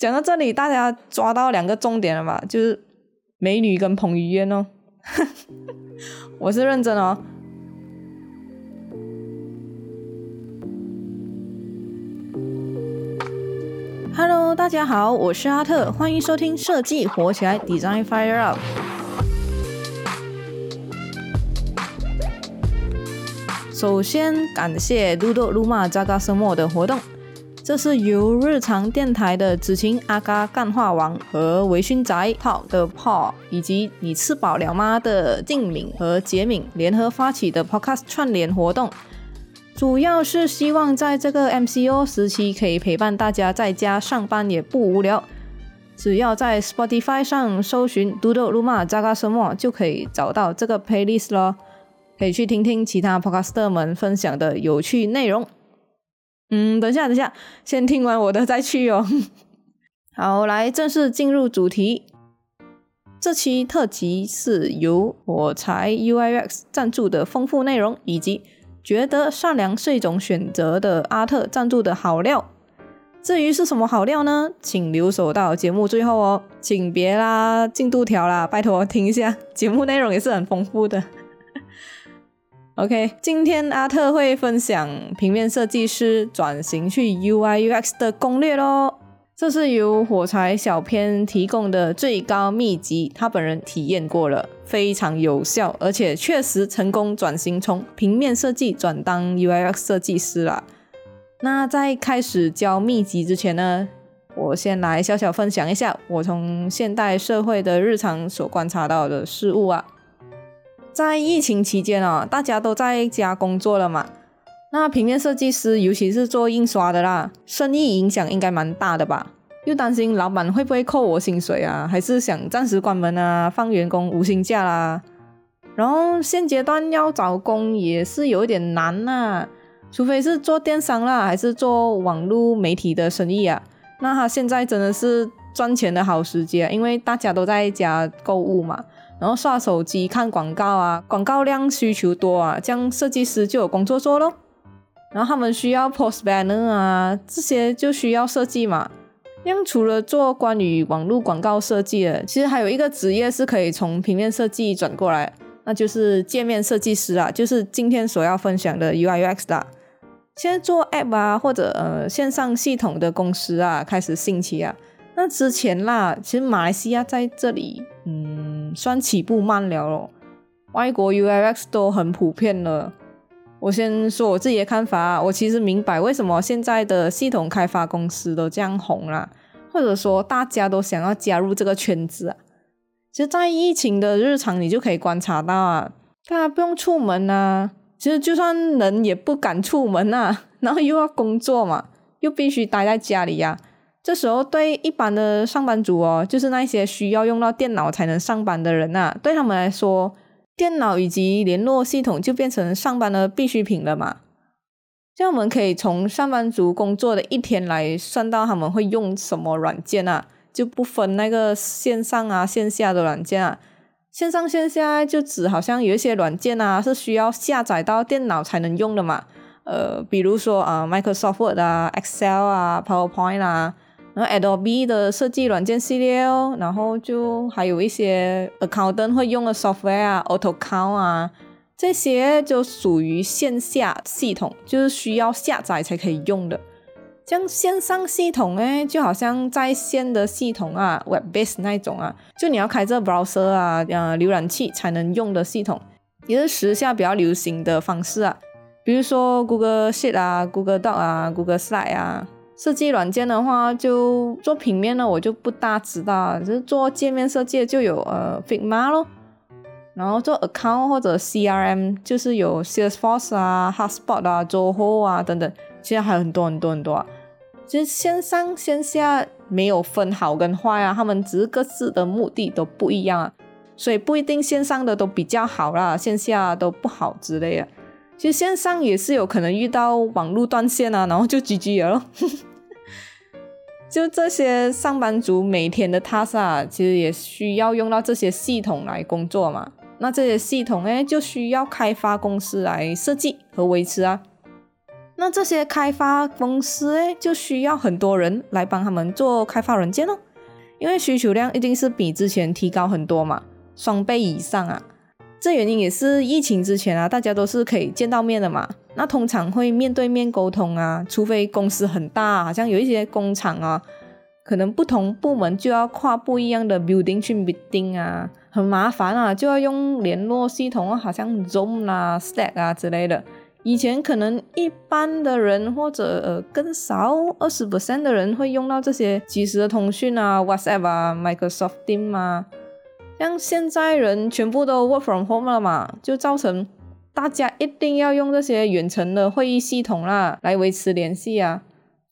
讲到这里，大家抓到两个重点了吧？就是美女跟彭于晏哦，我是认真哦。Hello，大家好，我是阿特，欢迎收听设计火起来，Design Fire Up。首先感谢 Ludo Luma Zaga Smo 的活动，这是由日常电台的子晴阿嘎干话王和微醺宅泡的 Paul，以及你吃饱了吗的静敏和杰敏联合发起的 Podcast 串联活动。主要是希望在这个 MCO 时期可以陪伴大家在家上班也不无聊。只要在 Spotify 上搜寻 Doodle Luma Zaga Smo 就可以找到这个 playlist 咯，可以去听听其他 podcaster 们分享的有趣内容。嗯，等下等下，先听完我的再去哦。好，来正式进入主题。这期特辑是由火柴 UIX 赞助的丰富内容以及。觉得善良是一种选择的阿特赞助的好料，至于是什么好料呢？请留守到节目最后哦，请别啦进度条啦，拜托听一下，节目内容也是很丰富的。OK，今天阿特会分享平面设计师转型去 UI UX 的攻略喽。这是由火柴小编提供的最高秘籍，他本人体验过了，非常有效，而且确实成功转型从平面设计转当 UX 设计师了。那在开始教秘籍之前呢，我先来小小分享一下我从现代社会的日常所观察到的事物啊。在疫情期间啊，大家都在家工作了嘛。那平面设计师，尤其是做印刷的啦，生意影响应该蛮大的吧？又担心老板会不会扣我薪水啊？还是想暂时关门啊，放员工无薪假啦？然后现阶段要找工也是有一点难呐，除非是做电商啦，还是做网络媒体的生意啊。那他现在真的是赚钱的好时机啊，因为大家都在家购物嘛，然后刷手机看广告啊，广告量需求多啊，这样设计师就有工作做咯。然后他们需要 post banner 啊，这些就需要设计嘛。像除了做关于网络广告设计的，其实还有一个职业是可以从平面设计转过来，那就是界面设计师啊，就是今天所要分享的 UI UX 啦。现在做 app 啊，或者呃线上系统的公司啊，开始兴起啊。那之前啦，其实马来西亚在这里，嗯，算起步慢了咯。外国 UIX 都很普遍了。我先说我自己的看法，我其实明白为什么现在的系统开发公司都这样红啦，或者说大家都想要加入这个圈子啊。其实，在疫情的日常，你就可以观察到啊，大家不用出门啊，其实就算人也不敢出门啊，然后又要工作嘛，又必须待在家里呀。这时候，对一般的上班族哦，就是那些需要用到电脑才能上班的人呐，对他们来说。电脑以及联络系统就变成上班的必需品了嘛？这样我们可以从上班族工作的一天来算到他们会用什么软件啊，就不分那个线上啊线下的软件啊。线上线下就指好像有一些软件啊是需要下载到电脑才能用的嘛。呃，比如说啊，Microsoft Word 啊，Excel 啊，PowerPoint 啊。然后 Adobe 的设计软件系列哦，然后就还有一些 accountant 会用的 software 啊，AutoCAD 啊，这些就属于线下系统，就是需要下载才可以用的。像线上系统呢，就好像在线的系统啊，web-based 那种啊，就你要开这 browser 啊，呃，浏览器才能用的系统，也是时下比较流行的方式啊。比如说 Google Sheet 啊，Google Doc 啊，Google Slide 啊。设计软件的话，就做平面呢，我就不大知道。就是做界面设计就有呃 Figma 咯，然后做 account 或者 CRM 就是有 Salesforce 啊、HubSpot 啊、Zoho 啊等等，其实还有很多很多很多啊。其实线上线下没有分好跟坏啊，他们只是各自的目的都不一样啊，所以不一定线上的都比较好啦，线下都不好之类的。其实线上也是有可能遇到网络断线啊，然后就 GG 了。就这些上班族每天的 task 啊，其实也需要用到这些系统来工作嘛。那这些系统哎，就需要开发公司来设计和维持啊。那这些开发公司诶，就需要很多人来帮他们做开发软件哦，因为需求量一定是比之前提高很多嘛，双倍以上啊。这原因也是疫情之前啊，大家都是可以见到面的嘛。那通常会面对面沟通啊，除非公司很大，好像有一些工厂啊，可能不同部门就要跨不一样的 building 去 meeting 啊，很麻烦啊，就要用联络系统啊，好像 Zoom 啊、Slack 啊之类的。以前可能一般的人或者呃更少二十 percent 的人会用到这些即时的通讯啊，WhatsApp 啊、Microsoft Teams 啊。像现在人全部都 work from home 了嘛，就造成大家一定要用这些远程的会议系统啦，来维持联系啊。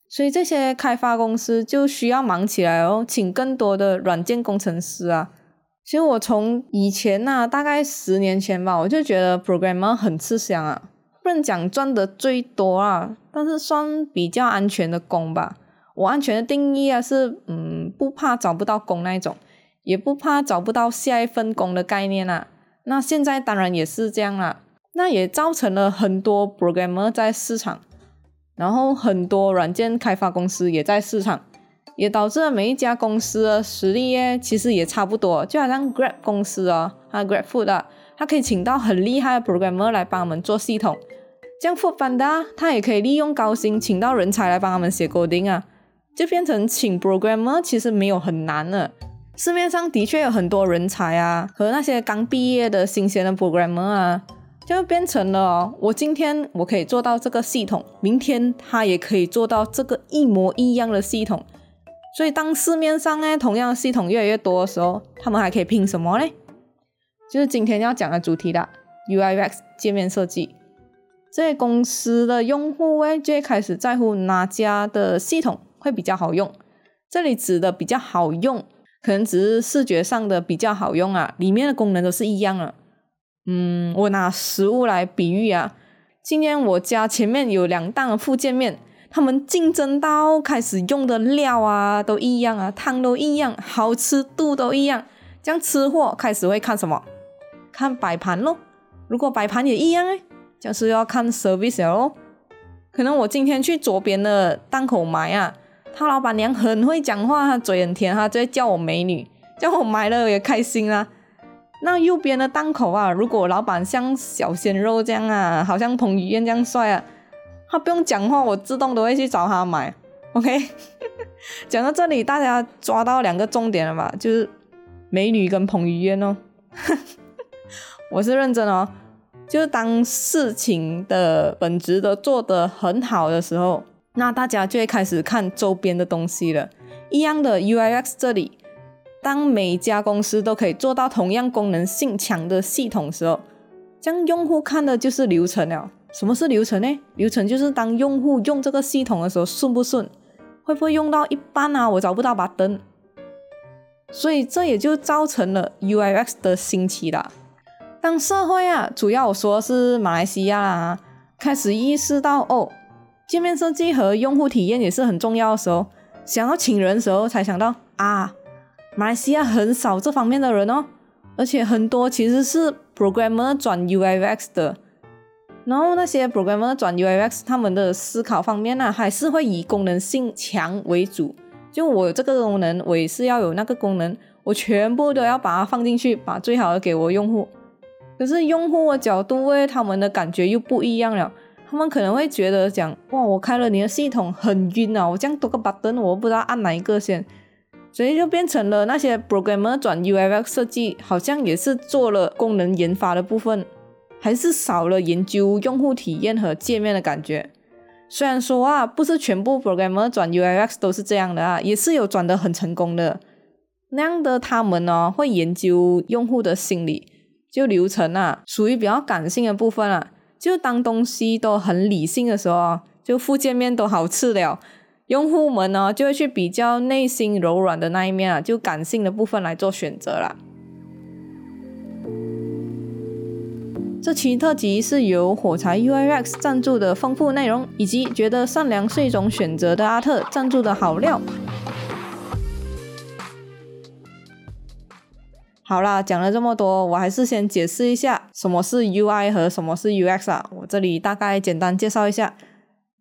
所以这些开发公司就需要忙起来哦，请更多的软件工程师啊。其实我从以前呐，大概十年前吧，我就觉得 programmer 很吃香啊，不能讲赚的最多啊，但是算比较安全的工吧。我安全的定义啊，是嗯，不怕找不到工那一种。也不怕找不到下一份工的概念啦。那现在当然也是这样啦。那也造成了很多 programmer 在市场，然后很多软件开发公司也在市场，也导致了每一家公司的实力耶，其实也差不多。就好像 Grab 公司哦，它 Grab Food 啊，它可以请到很厉害的 programmer 来帮我们做系统。这样 Food Panda 它也可以利用高薪请到人才来帮他们写 coding 啊，就变成请 programmer 其实没有很难了。市面上的确有很多人才啊，和那些刚毕业的新鲜的 programmer 啊，就变成了我今天我可以做到这个系统，明天他也可以做到这个一模一样的系统。所以当市面上呢同样的系统越来越多的时候，他们还可以拼什么呢？就是今天要讲的主题啦，UIUX 界面设计。这些公司的用户哎，就会开始在乎哪家的系统会比较好用。这里指的比较好用。可能只是视觉上的比较好用啊，里面的功能都是一样的。嗯，我拿食物来比喻啊，今天我家前面有两档附件面，他们竞争到开始用的料啊都一样啊，汤都一样，好吃度都一样，这样吃货开始会看什么？看摆盘咯。如果摆盘也一样哎，就是要看 service 咯。可能我今天去左边的档口买啊。他老板娘很会讲话，她嘴很甜，她就会叫我美女，叫我买了也开心啊。那右边的档口啊，如果老板像小鲜肉这样啊，好像彭于晏这样帅啊，他不用讲话，我自动都会去找他买。OK，讲到这里，大家抓到两个重点了吧？就是美女跟彭于晏哦。我是认真哦，就是当事情的本质都做得很好的时候。那大家就会开始看周边的东西了。一样的 UX 这里，当每家公司都可以做到同样功能性强的系统时候，将用户看的就是流程了。什么是流程呢？流程就是当用户用这个系统的时候顺不顺，会不会用到一半啊？我找不到把灯。所以这也就造成了 UIX 的兴起了。当社会啊，主要我说是马来西亚啊，开始意识到哦。界面设计和用户体验也是很重要的时候，想要请人的时候才想到啊，马来西亚很少这方面的人哦，而且很多其实是 programmer 转 UIX 的，然后那些 programmer 转 UIX 他们的思考方面呢，还是会以功能性强为主，就我有这个功能，我也是要有那个功能，我全部都要把它放进去，把最好的给我用户。可是用户的角度，为他们的感觉又不一样了。他们可能会觉得讲哇，我开了你的系统很晕啊，我这样多个 button，我不知道按哪一个先，所以就变成了那些 programmer 转 UIX 设计，好像也是做了功能研发的部分，还是少了研究用户体验和界面的感觉。虽然说啊，不是全部 programmer 转 UIX 都是这样的啊，也是有转的很成功的。那样的他们呢，会研究用户的心理，就流程啊，属于比较感性的部分啊。就当东西都很理性的时候，就附件面都好吃了，用户们呢就会去比较内心柔软的那一面啊，就感性的部分来做选择啦。这期特辑是由火柴 UIX 赞助的丰富内容，以及觉得善良是一种选择的阿特赞助的好料。好啦，讲了这么多，我还是先解释一下什么是 UI 和什么是 UX 啊。我这里大概简单介绍一下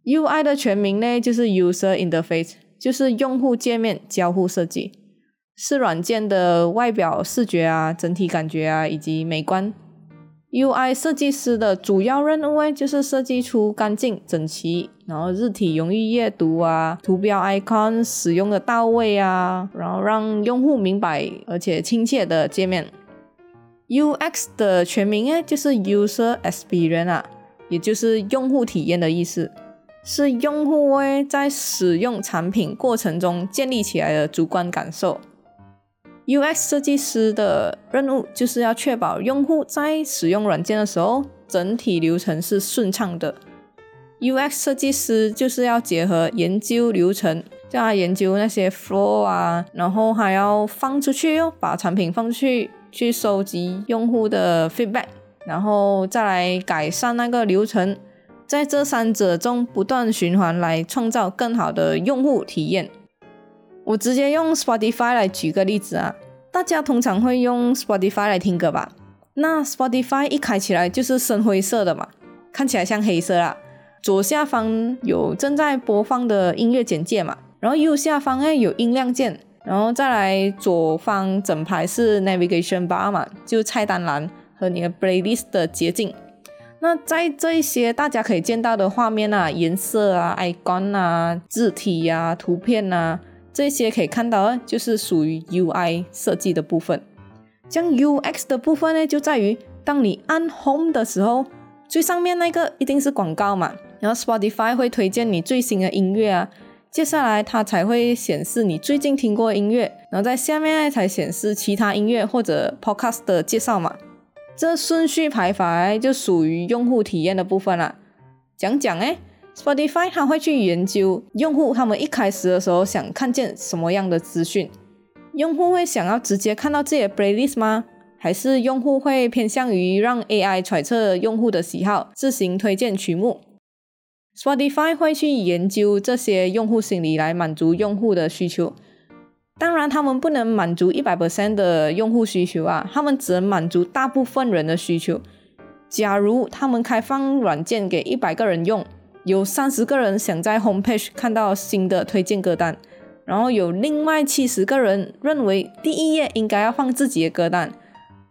UI 的全名呢，就是 User Interface，就是用户界面交互设计，是软件的外表视觉啊、整体感觉啊以及美观。UI 设计师的主要任务呢，就是设计出干净整齐，然后字体容易阅读啊，图标 icon 使用的到位啊，然后让用户明白而且亲切的界面。UX 的全名呢，就是 User Experience 啊，也就是用户体验的意思。是用户诶在使用产品过程中建立起来的主观感受。UX 设计师的任务就是要确保用户在使用软件的时候，整体流程是顺畅的。UX 设计师就是要结合研究流程，叫他研究那些 flow 啊，然后还要放出去哦，把产品放出去，去收集用户的 feedback，然后再来改善那个流程。在这三者中不断循环，来创造更好的用户体验。我直接用 Spotify 来举个例子啊，大家通常会用 Spotify 来听歌吧？那 Spotify 一开起来就是深灰色的嘛，看起来像黑色啦。左下方有正在播放的音乐简介嘛，然后右下方哎有音量键，然后再来左方整排是 Navigation bar 嘛，就菜单栏和你的 Playlist 的捷径。那在这一些大家可以见到的画面啊、颜色啊、icon 啊、字体啊、图片啊，这些可以看到啊，就是属于 UI 设计的部分。像 UX 的部分呢，就在于当你按 Home 的时候，最上面那个一定是广告嘛，然后 Spotify 会推荐你最新的音乐啊，接下来它才会显示你最近听过的音乐，然后在下面才显示其他音乐或者 Podcast 的介绍嘛。这顺序排法就属于用户体验的部分了。讲讲哎，Spotify 它会去研究用户他们一开始的时候想看见什么样的资讯。用户会想要直接看到自己的 playlist 吗？还是用户会偏向于让 AI 揣测用户的喜好，自行推荐曲目？Spotify 会去研究这些用户心理来满足用户的需求。当然，他们不能满足一百 percent 的用户需求啊，他们只能满足大部分人的需求。假如他们开放软件给一百个人用，有三十个人想在 homepage 看到新的推荐歌单，然后有另外七十个人认为第一页应该要放自己的歌单，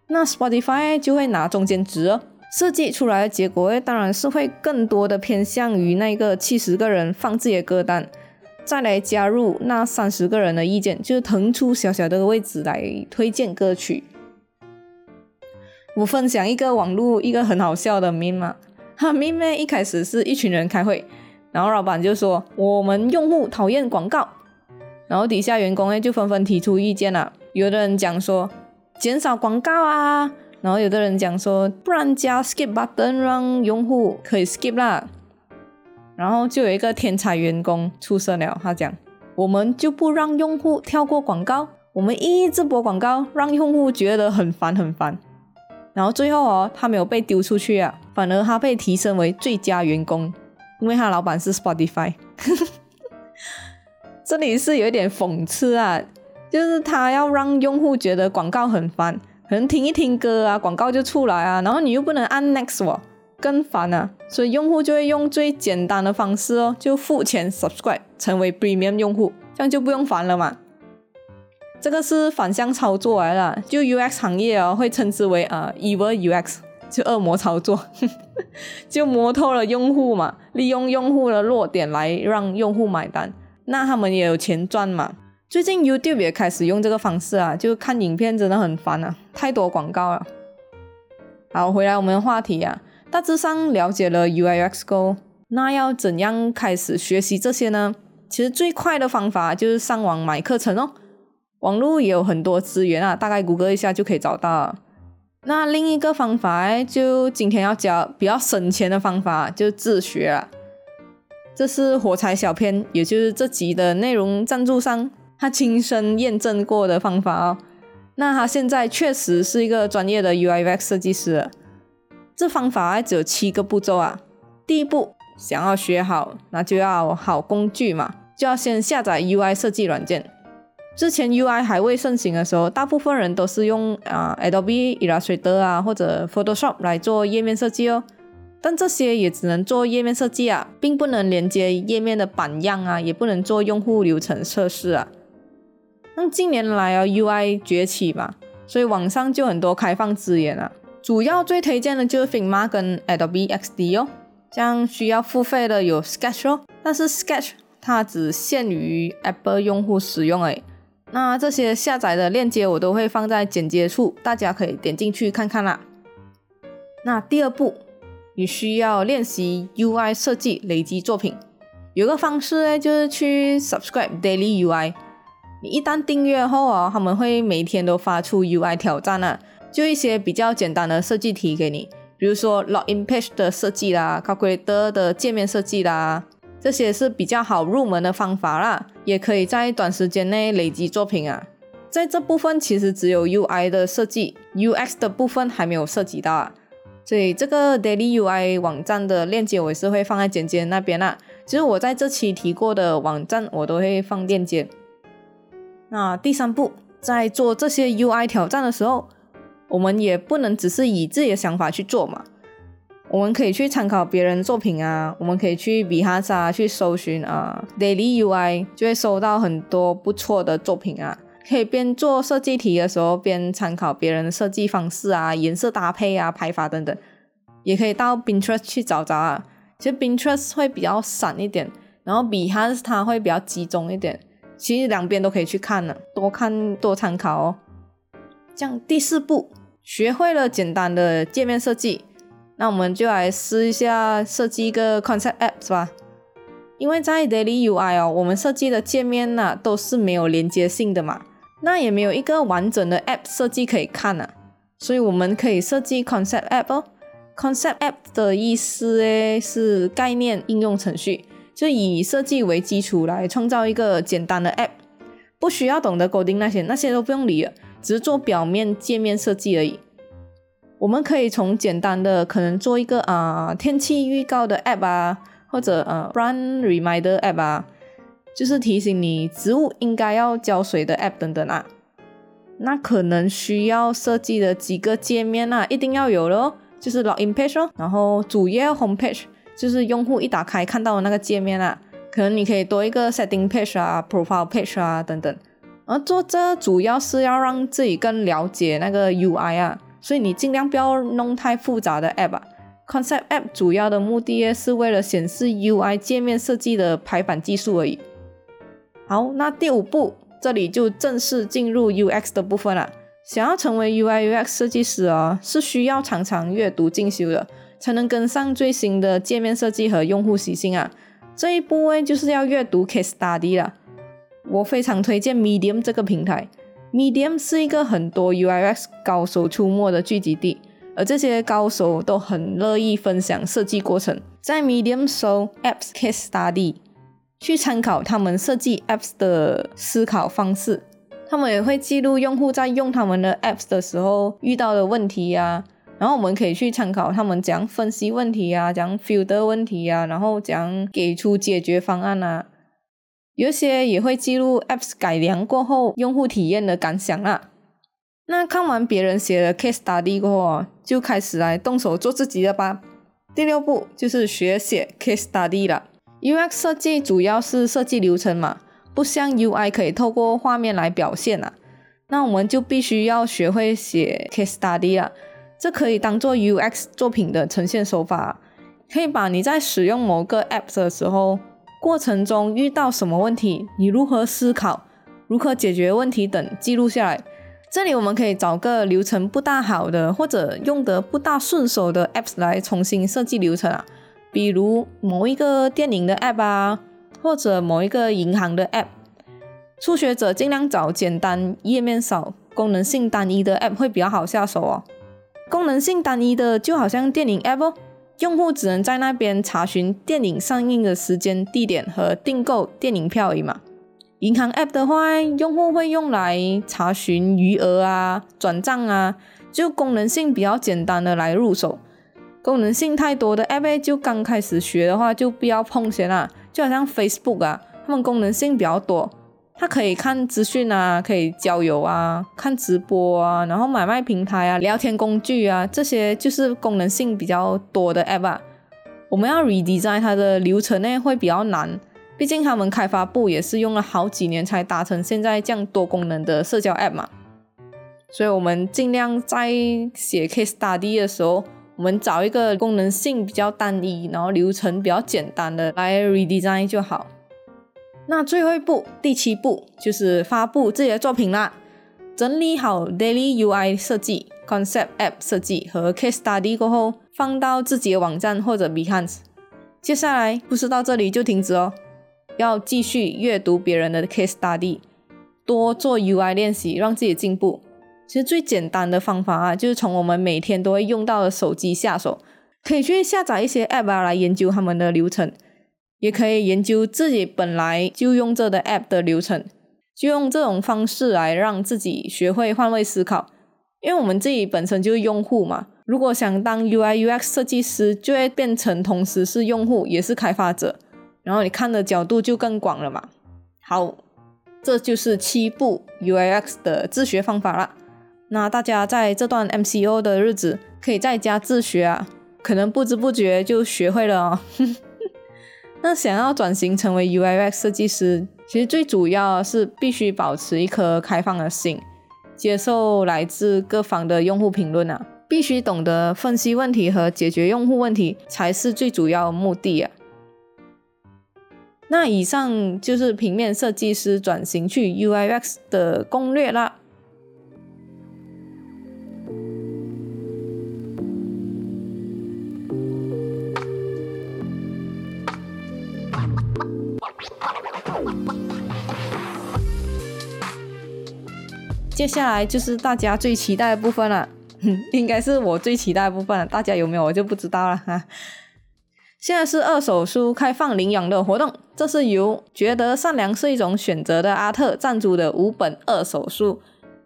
那 Spotify 就会拿中间值哦，设计出来的结果当然是会更多的偏向于那个七十个人放自己的歌单。再来加入那三十个人的意见，就是腾出小小的位置来推荐歌曲。我分享一个网络一个很好笑的 meme 嘛，哈 meme 一开始是一群人开会，然后老板就说我们用户讨厌广告，然后底下员工呢就纷纷提出意见了，有的人讲说减少广告啊，然后有的人讲说不然加 skip button 让用户可以 skip 啦。然后就有一个天才员工出生了，他讲：“我们就不让用户跳过广告，我们一直播广告，让用户觉得很烦很烦。”然后最后哦，他没有被丢出去啊，反而他被提升为最佳员工，因为他老板是 Spotify。这里是有一点讽刺啊，就是他要让用户觉得广告很烦，可能听一听歌啊，广告就出来啊，然后你又不能按 Next 哦。更烦啊！所以用户就会用最简单的方式哦，就付钱 subscribe 成为 premium 用户，这样就不用烦了嘛。这个是反向操作来了，就 UX 行业哦会称之为啊 evil UX，就恶魔操作，就摸透了用户嘛，利用用户的弱点来让用户买单，那他们也有钱赚嘛。最近 YouTube 也开始用这个方式啊，就看影片真的很烦啊，太多广告了。好，回来我们的话题啊。大致上了解了 UIx Go，那要怎样开始学习这些呢？其实最快的方法就是上网买课程哦。网络也有很多资源啊，大概谷歌一下就可以找到。那另一个方法就今天要教比较省钱的方法，就自学了。这是火柴小编，也就是这集的内容赞助商，他亲身验证过的方法哦。那他现在确实是一个专业的 UIUX 设计师。这方法只有七个步骤啊。第一步，想要学好，那就要好工具嘛，就要先下载 UI 设计软件。之前 UI 还未盛行的时候，大部分人都是用啊 Adobe Illustrator 啊或者 Photoshop 来做页面设计哦。但这些也只能做页面设计啊，并不能连接页面的版样啊，也不能做用户流程测试啊。那近年来啊，UI 崛起嘛，所以网上就很多开放资源啊。主要最推荐的就是 Figma 跟 Adobe XD 哦。这样需要付费的有 Sketch 哦，但是 Sketch 它只限于 Apple 用户使用诶。那这些下载的链接我都会放在简介处，大家可以点进去看看啦。那第二步。你需要练习 UI 设计，累积作品。有个方式呢，就是去 subscribe Daily UI。你一旦订阅后啊，他们会每天都发出 UI 挑战啊，就一些比较简单的设计题给你，比如说 login page 的设计啦，calculator 的界面设计啦，这些是比较好入门的方法啦，也可以在短时间内累积作品啊。在这部分其实只有 UI 的设计，UX 的部分还没有涉及到啊。所以这个 Daily UI 网站的链接我也是会放在简介那边啦。其实我在这期提过的网站我都会放链接。那第三步，在做这些 UI 挑战的时候，我们也不能只是以自己的想法去做嘛。我们可以去参考别人作品啊，我们可以去 Behance 去搜寻啊 Daily UI，就会搜到很多不错的作品啊。可以边做设计题的时候边参考别人的设计方式啊、颜色搭配啊、排法等等，也可以到 Pinterest 去找找啊。其实 Pinterest 会比较散一点，然后 Behance 它会比较集中一点。其实两边都可以去看呢，多看多参考哦。这样第四步，学会了简单的界面设计，那我们就来试一下设计一个 Concept App 是吧？因为在 Daily UI 哦，我们设计的界面呢都是没有连接性的嘛。那也没有一个完整的 App 设计可以看啊，所以我们可以设计 Concept App 哦。Concept App 的意思诶是概念应用程序，就以设计为基础来创造一个简单的 App，不需要懂得勾钉那些，那些都不用理了，只是做表面界面设计而已。我们可以从简单的可能做一个啊天气预告的 App 啊，或者呃 Run Reminder App 啊。就是提醒你植物应该要浇水的 app 等等啊，那可能需要设计的几个界面啊，一定要有咯，就是 login page 哦，然后主页 home page 就是用户一打开看到的那个界面啊，可能你可以多一个 setting page 啊，profile page 啊等等。而做这主要是要让自己更了解那个 UI 啊，所以你尽量不要弄太复杂的 app 啊。Concept app 主要的目的是为了显示 UI 界面设计的排版技术而已。好，那第五步，这里就正式进入 UX 的部分了。想要成为 UI UX 设计师啊，是需要常常阅读进修的，才能跟上最新的界面设计和用户习性啊。这一步呢，就是要阅读 case study 了。我非常推荐 Medium 这个平台，Medium 是一个很多 UIX 高手出没的聚集地，而这些高手都很乐意分享设计过程。在 Medium 搜 Apps Case Study。去参考他们设计 apps 的思考方式，他们也会记录用户在用他们的 apps 的时候遇到的问题呀，然后我们可以去参考他们怎样分析问题啊，怎样 filter 问题呀，然后怎样给出解决方案啊。有些也会记录 apps 改良过后用户体验的感想啊。那看完别人写的 case study 过后，就开始来动手做自己的吧。第六步就是学写 case study 了。UX 设计主要是设计流程嘛，不像 UI 可以透过画面来表现啊。那我们就必须要学会写 case study 啊，这可以当做 UX 作品的呈现手法，可以把你在使用某个 app 的时候，过程中遇到什么问题，你如何思考，如何解决问题等记录下来。这里我们可以找个流程不大好的，或者用得不大顺手的 apps 来重新设计流程啊。比如某一个电影的 app 啊，或者某一个银行的 app，初学者尽量找简单、页面少、功能性单一的 app 会比较好下手哦。功能性单一的就好像电影 app 哦，用户只能在那边查询电影上映的时间、地点和订购电影票而已嘛。银行 app 的话，用户会用来查询余额啊、转账啊，就功能性比较简单的来入手。功能性太多的 app 就刚开始学的话就不要碰先啦，就好像 Facebook 啊，他们功能性比较多，它可以看资讯啊，可以交友啊，看直播啊，然后买卖平台啊，聊天工具啊，这些就是功能性比较多的 app 啊。我们要 redesign 它的流程呢会比较难，毕竟他们开发部也是用了好几年才达成现在这样多功能的社交 app 嘛。所以我们尽量在写 case study 的时候，我们找一个功能性比较单一，然后流程比较简单的来 redesign 就好。那最后一步，第七步就是发布自己的作品啦。整理好 daily UI 设计、concept app 设计和 case study 过后，放到自己的网站或者 Behance。接下来不是到这里就停止哦，要继续阅读别人的 case study，多做 UI 练习，让自己进步。其实最简单的方法啊，就是从我们每天都会用到的手机下手，可以去下载一些 app 啊，来研究他们的流程，也可以研究自己本来就用着的 app 的流程，就用这种方式来让自己学会换位思考。因为我们自己本身就是用户嘛，如果想当 UI UX 设计师，就会变成同时是用户也是开发者，然后你看的角度就更广了嘛。好，这就是七步 UI/UX 的自学方法了。那大家在这段 MCO 的日子，可以在家自学啊，可能不知不觉就学会了哦。那想要转型成为 UIx 设计师，其实最主要是必须保持一颗开放的心，接受来自各方的用户评论啊，必须懂得分析问题和解决用户问题，才是最主要目的啊。那以上就是平面设计师转型去 UIx 的攻略啦。接下来就是大家最期待的部分了，应该是我最期待的部分了。大家有没有我就不知道了哈。现在是二手书开放领养的活动，这是由觉得善良是一种选择的阿特赞助的五本二手书，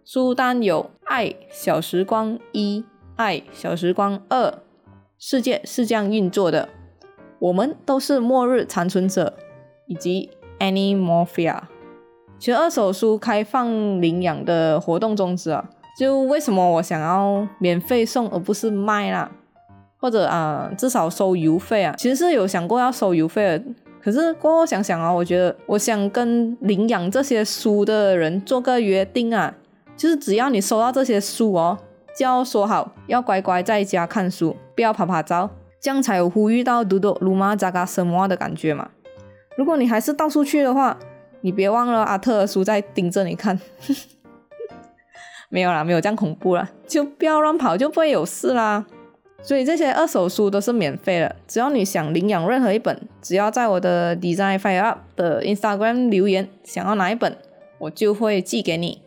书单有《爱小时光一》《爱小时光二》《世界是这样运作的》《我们都是末日残存者》以及《Animorphia》。其实二手书开放领养的活动宗旨啊，就为什么我想要免费送而不是卖啦，或者啊至少收邮费啊，其实是有想过要收邮费的，可是过后想想啊，我觉得我想跟领养这些书的人做个约定啊，就是只要你收到这些书哦，就要说好要乖乖在家看书，不要拍拍照，这样才有呼吁到嘟嘟鲁玛扎嘎什么的感觉嘛。如果你还是到处去的话，你别忘了，阿特叔在盯着你看。没有啦，没有这样恐怖啦，就不要乱跑，就不会有事啦。所以这些二手书都是免费的，只要你想领养任何一本，只要在我的 Design Fire Up 的 Instagram 留言，想要哪一本，我就会寄给你。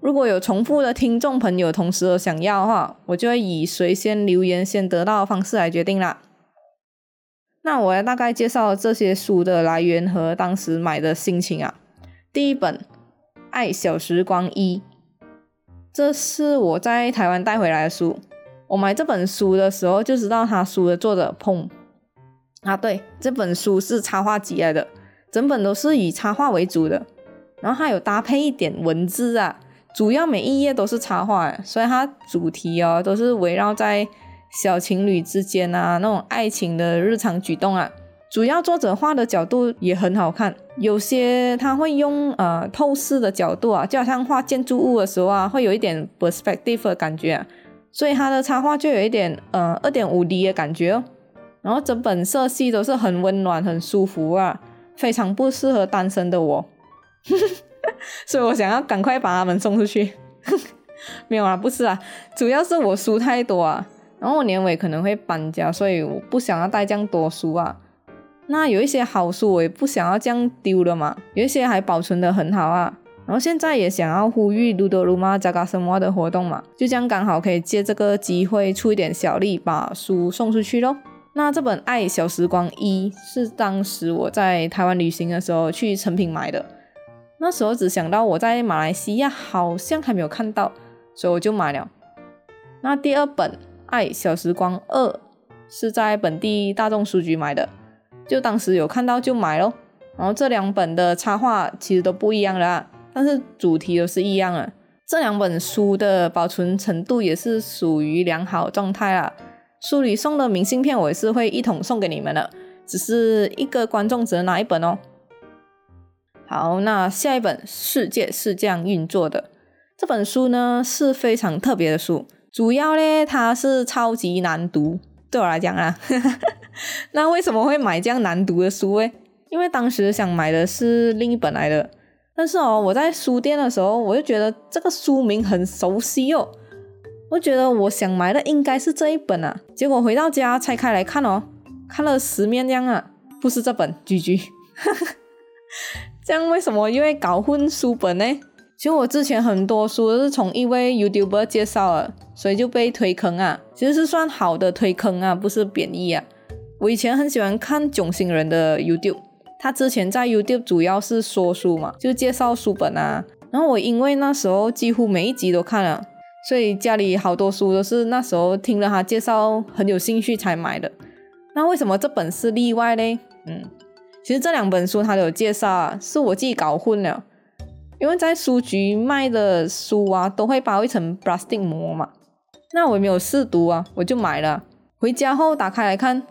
如果有重复的听众朋友同时想要的话，我就会以谁先留言先得到的方式来决定啦。那我来大概介绍这些书的来源和当时买的心情啊。第一本《爱小时光一》，这是我在台湾带回来的书。我买这本书的时候就知道它书的作者碰啊，对，这本书是插画集来的，整本都是以插画为主的，然后还有搭配一点文字啊，主要每一页都是插画，所以它主题哦都是围绕在。小情侣之间啊，那种爱情的日常举动啊，主要作者画的角度也很好看。有些他会用呃透视的角度啊，就好像画建筑物的时候啊，会有一点 perspective 的感觉，所以他的插画就有一点呃二点五 D 的感觉哦。然后整本色系都是很温暖、很舒服啊，非常不适合单身的我，所以我想要赶快把他们送出去。没有啊，不是啊，主要是我书太多啊。然后我年尾可能会搬家，所以我不想要带这样多书啊。那有一些好书我也不想要这样丢了嘛，有一些还保存的很好啊。然后现在也想要呼吁卢德鲁玛加嘎什么的活动嘛，就这样刚好可以借这个机会出一点小力，把书送出去咯。那这本《爱小时光一》是当时我在台湾旅行的时候去成品买的，那时候只想到我在马来西亚好像还没有看到，所以我就买了。那第二本。爱小时光二是在本地大众书局买的，就当时有看到就买咯。然后这两本的插画其实都不一样啦，但是主题都是一样的。这两本书的保存程度也是属于良好状态啦，书里送的明信片我也是会一同送给你们的，只是一个观众只能拿一本哦。好，那下一本《世界是这样运作的》这本书呢是非常特别的书，主要呢它是超级难读，对我来讲啊。那为什么会买这样难读的书诶？因为当时想买的是另一本来的，但是哦，我在书店的时候，我就觉得这个书名很熟悉哦，我觉得我想买的应该是这一本啊。结果回到家拆开来看哦，看了十面这样啊，不是这本，G G。这样为什么又会搞混书本呢？其实我之前很多书都是从一位 YouTuber 介绍了，所以就被推坑啊，其实是算好的推坑啊，不是贬义啊。我以前很喜欢看囧星人的 YouTube，他之前在 YouTube 主要是说书嘛，就介绍书本啊。然后我因为那时候几乎每一集都看了，所以家里好多书都是那时候听了他介绍很有兴趣才买的。那为什么这本是例外呢？嗯，其实这两本书他都有介绍啊，是我自己搞混了。因为在书局卖的书啊，都会包一层 plastic 膜嘛。那我也没有试读啊，我就买了。回家后打开来看。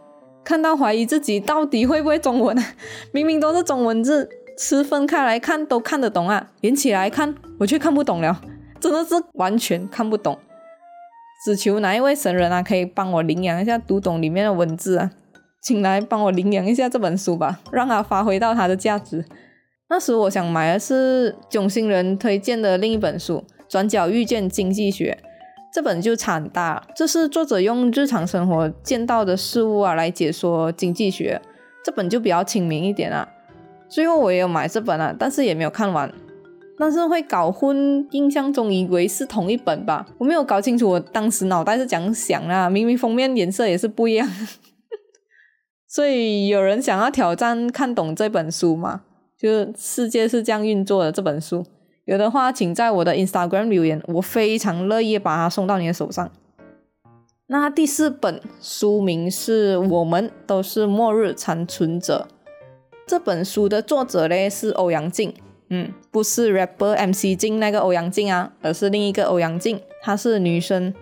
看到怀疑自己到底会不会中文，明明都是中文字，吃分开来看都看得懂啊，连起来看我却看不懂了，真的是完全看不懂。只求哪一位神人啊，可以帮我领养一下，读懂里面的文字啊，请来帮我领养一下这本书吧，让它发挥到它的价值。那时我想买的是囧星人推荐的另一本书《转角遇见经济学》。这本就差很大，这是作者用日常生活见到的事物啊来解说经济学，这本就比较亲民一点啊。最后我也有买这本啊，但是也没有看完，但是会搞混，印象中以为是同一本吧，我没有搞清楚我当时脑袋是怎样想啊，明明封面颜色也是不一样，所以有人想要挑战看懂这本书吗？就世界是这样运作的这本书。有的话，请在我的 Instagram 留言，我非常乐意把它送到你的手上。那第四本书名是《我们都是末日残存者》。这本书的作者嘞是欧阳靖，嗯，不是 rapper MC 靖那个欧阳靖啊，而是另一个欧阳靖，她是女生。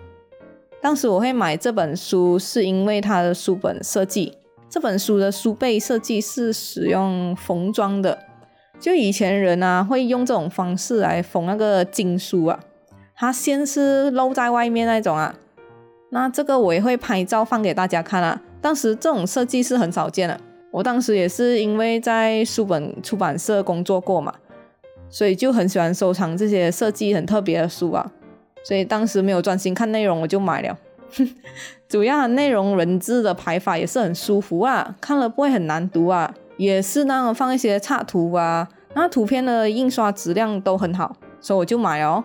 当时我会买这本书，是因为它的书本设计。这本书的书背设计是使用缝装的。就以前人啊，会用这种方式来缝那个经书啊，它先是露在外面那种啊。那这个我也会拍照放给大家看啊。当时这种设计是很少见的，我当时也是因为在书本出版社工作过嘛，所以就很喜欢收藏这些设计很特别的书啊。所以当时没有专心看内容，我就买了。主要内容文字的排法也是很舒服啊，看了不会很难读啊。也是那种放一些插图啊，那图片的印刷质量都很好，所以我就买哦。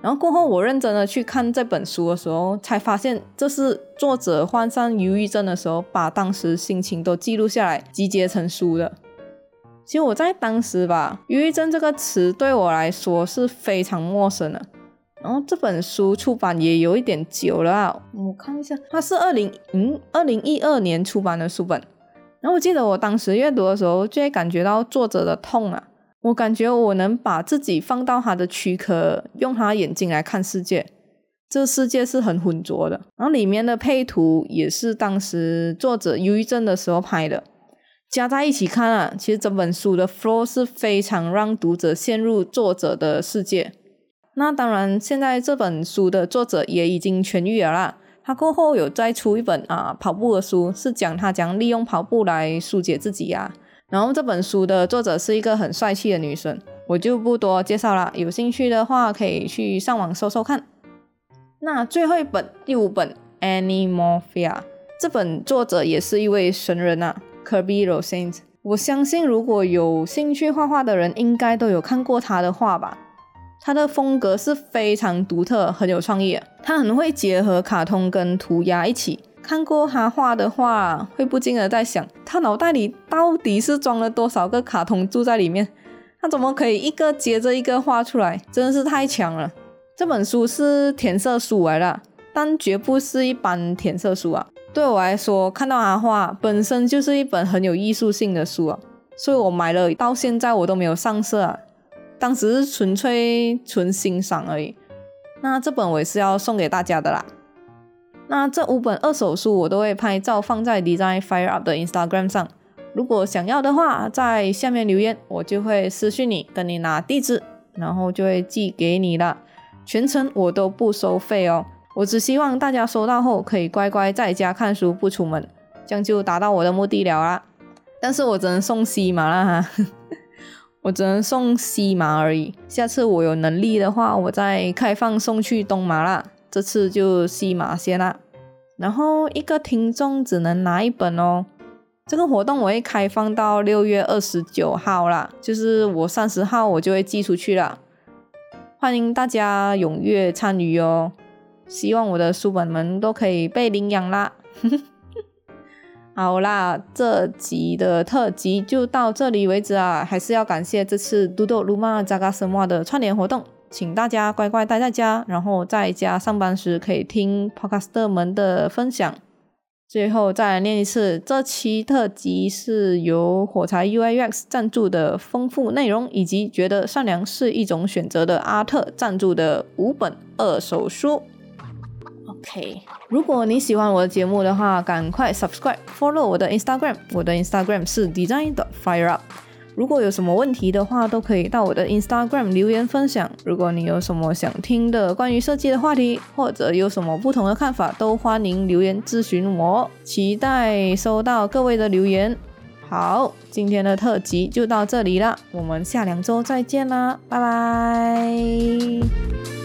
然后过后我认真的去看这本书的时候，才发现这是作者患上忧郁症的时候，把当时心情都记录下来，集结成书的。其实我在当时吧，忧郁症这个词对我来说是非常陌生的。然后这本书出版也有一点久了，我看一下，它是二零嗯二零一二年出版的书本。然后我记得我当时阅读的时候，就会感觉到作者的痛啊！我感觉我能把自己放到他的躯壳，用他眼睛来看世界。这世界是很浑浊的。然后里面的配图也是当时作者忧郁症的时候拍的，加在一起看啊，其实这本书的 flow 是非常让读者陷入作者的世界。那当然，现在这本书的作者也已经痊愈了啦。他过后有再出一本啊跑步的书，是讲他讲利用跑步来疏解自己呀。然后这本书的作者是一个很帅气的女生，我就不多介绍了。有兴趣的话可以去上网搜搜看。那最后一本第五本《Animorphia》，这本作者也是一位神人呐，Kirby Rosent。我相信如果有兴趣画画的人，应该都有看过他的画吧。他的风格是非常独特，很有创意。他很会结合卡通跟涂鸦一起。看过他画的画，会不禁的在想，他脑袋里到底是装了多少个卡通住在里面？他怎么可以一个接着一个画出来？真的是太强了。这本书是填色书来的，但绝不是一般填色书啊。对我来说，看到他画本身就是一本很有艺术性的书啊，所以我买了，到现在我都没有上色啊。当时是纯粹纯欣赏而已，那这本我也是要送给大家的啦。那这五本二手书我都会拍照放在 Design Fire Up 的 Instagram 上。如果想要的话，在下面留言，我就会私信你，跟你拿地址，然后就会寄给你了。全程我都不收费哦，我只希望大家收到后可以乖乖在家看书不出门，这样就达到我的目的了啦。但是我只能送西马啦哈，我只能送西麻而已。下次我有能力的话，我再开放送去东马啦。这次就西马先啦。然后一个听众只能拿一本哦。这个活动我会开放到六月二十九号啦，就是我三十号我就会寄出去了。欢迎大家踊跃参与哦！希望我的书本们都可以被领养啦。好啦，这集的特辑就到这里为止啊！还是要感谢这次嘟嘟鲁玛扎嘎什莫的串联活动，请大家乖乖待在家，然后在家上班时可以听 Podcaster 们的分享。最后再来念一次，这期特辑是由火柴 UIUX 赞助的丰富内容，以及觉得善良是一种选择的阿特赞助的五本二手书。OK，如果你喜欢我的节目的话，赶快 subscribe follow 我的 Instagram，我的 Instagram 是 design 的 fire up。如果有什么问题的话，都可以到我的 Instagram 留言分享。如果你有什么想听的关于设计的话题，或者有什么不同的看法，都欢迎留言咨询我。期待收到各位的留言。好，今天的特辑就到这里了，我们下两周再见啦，拜拜。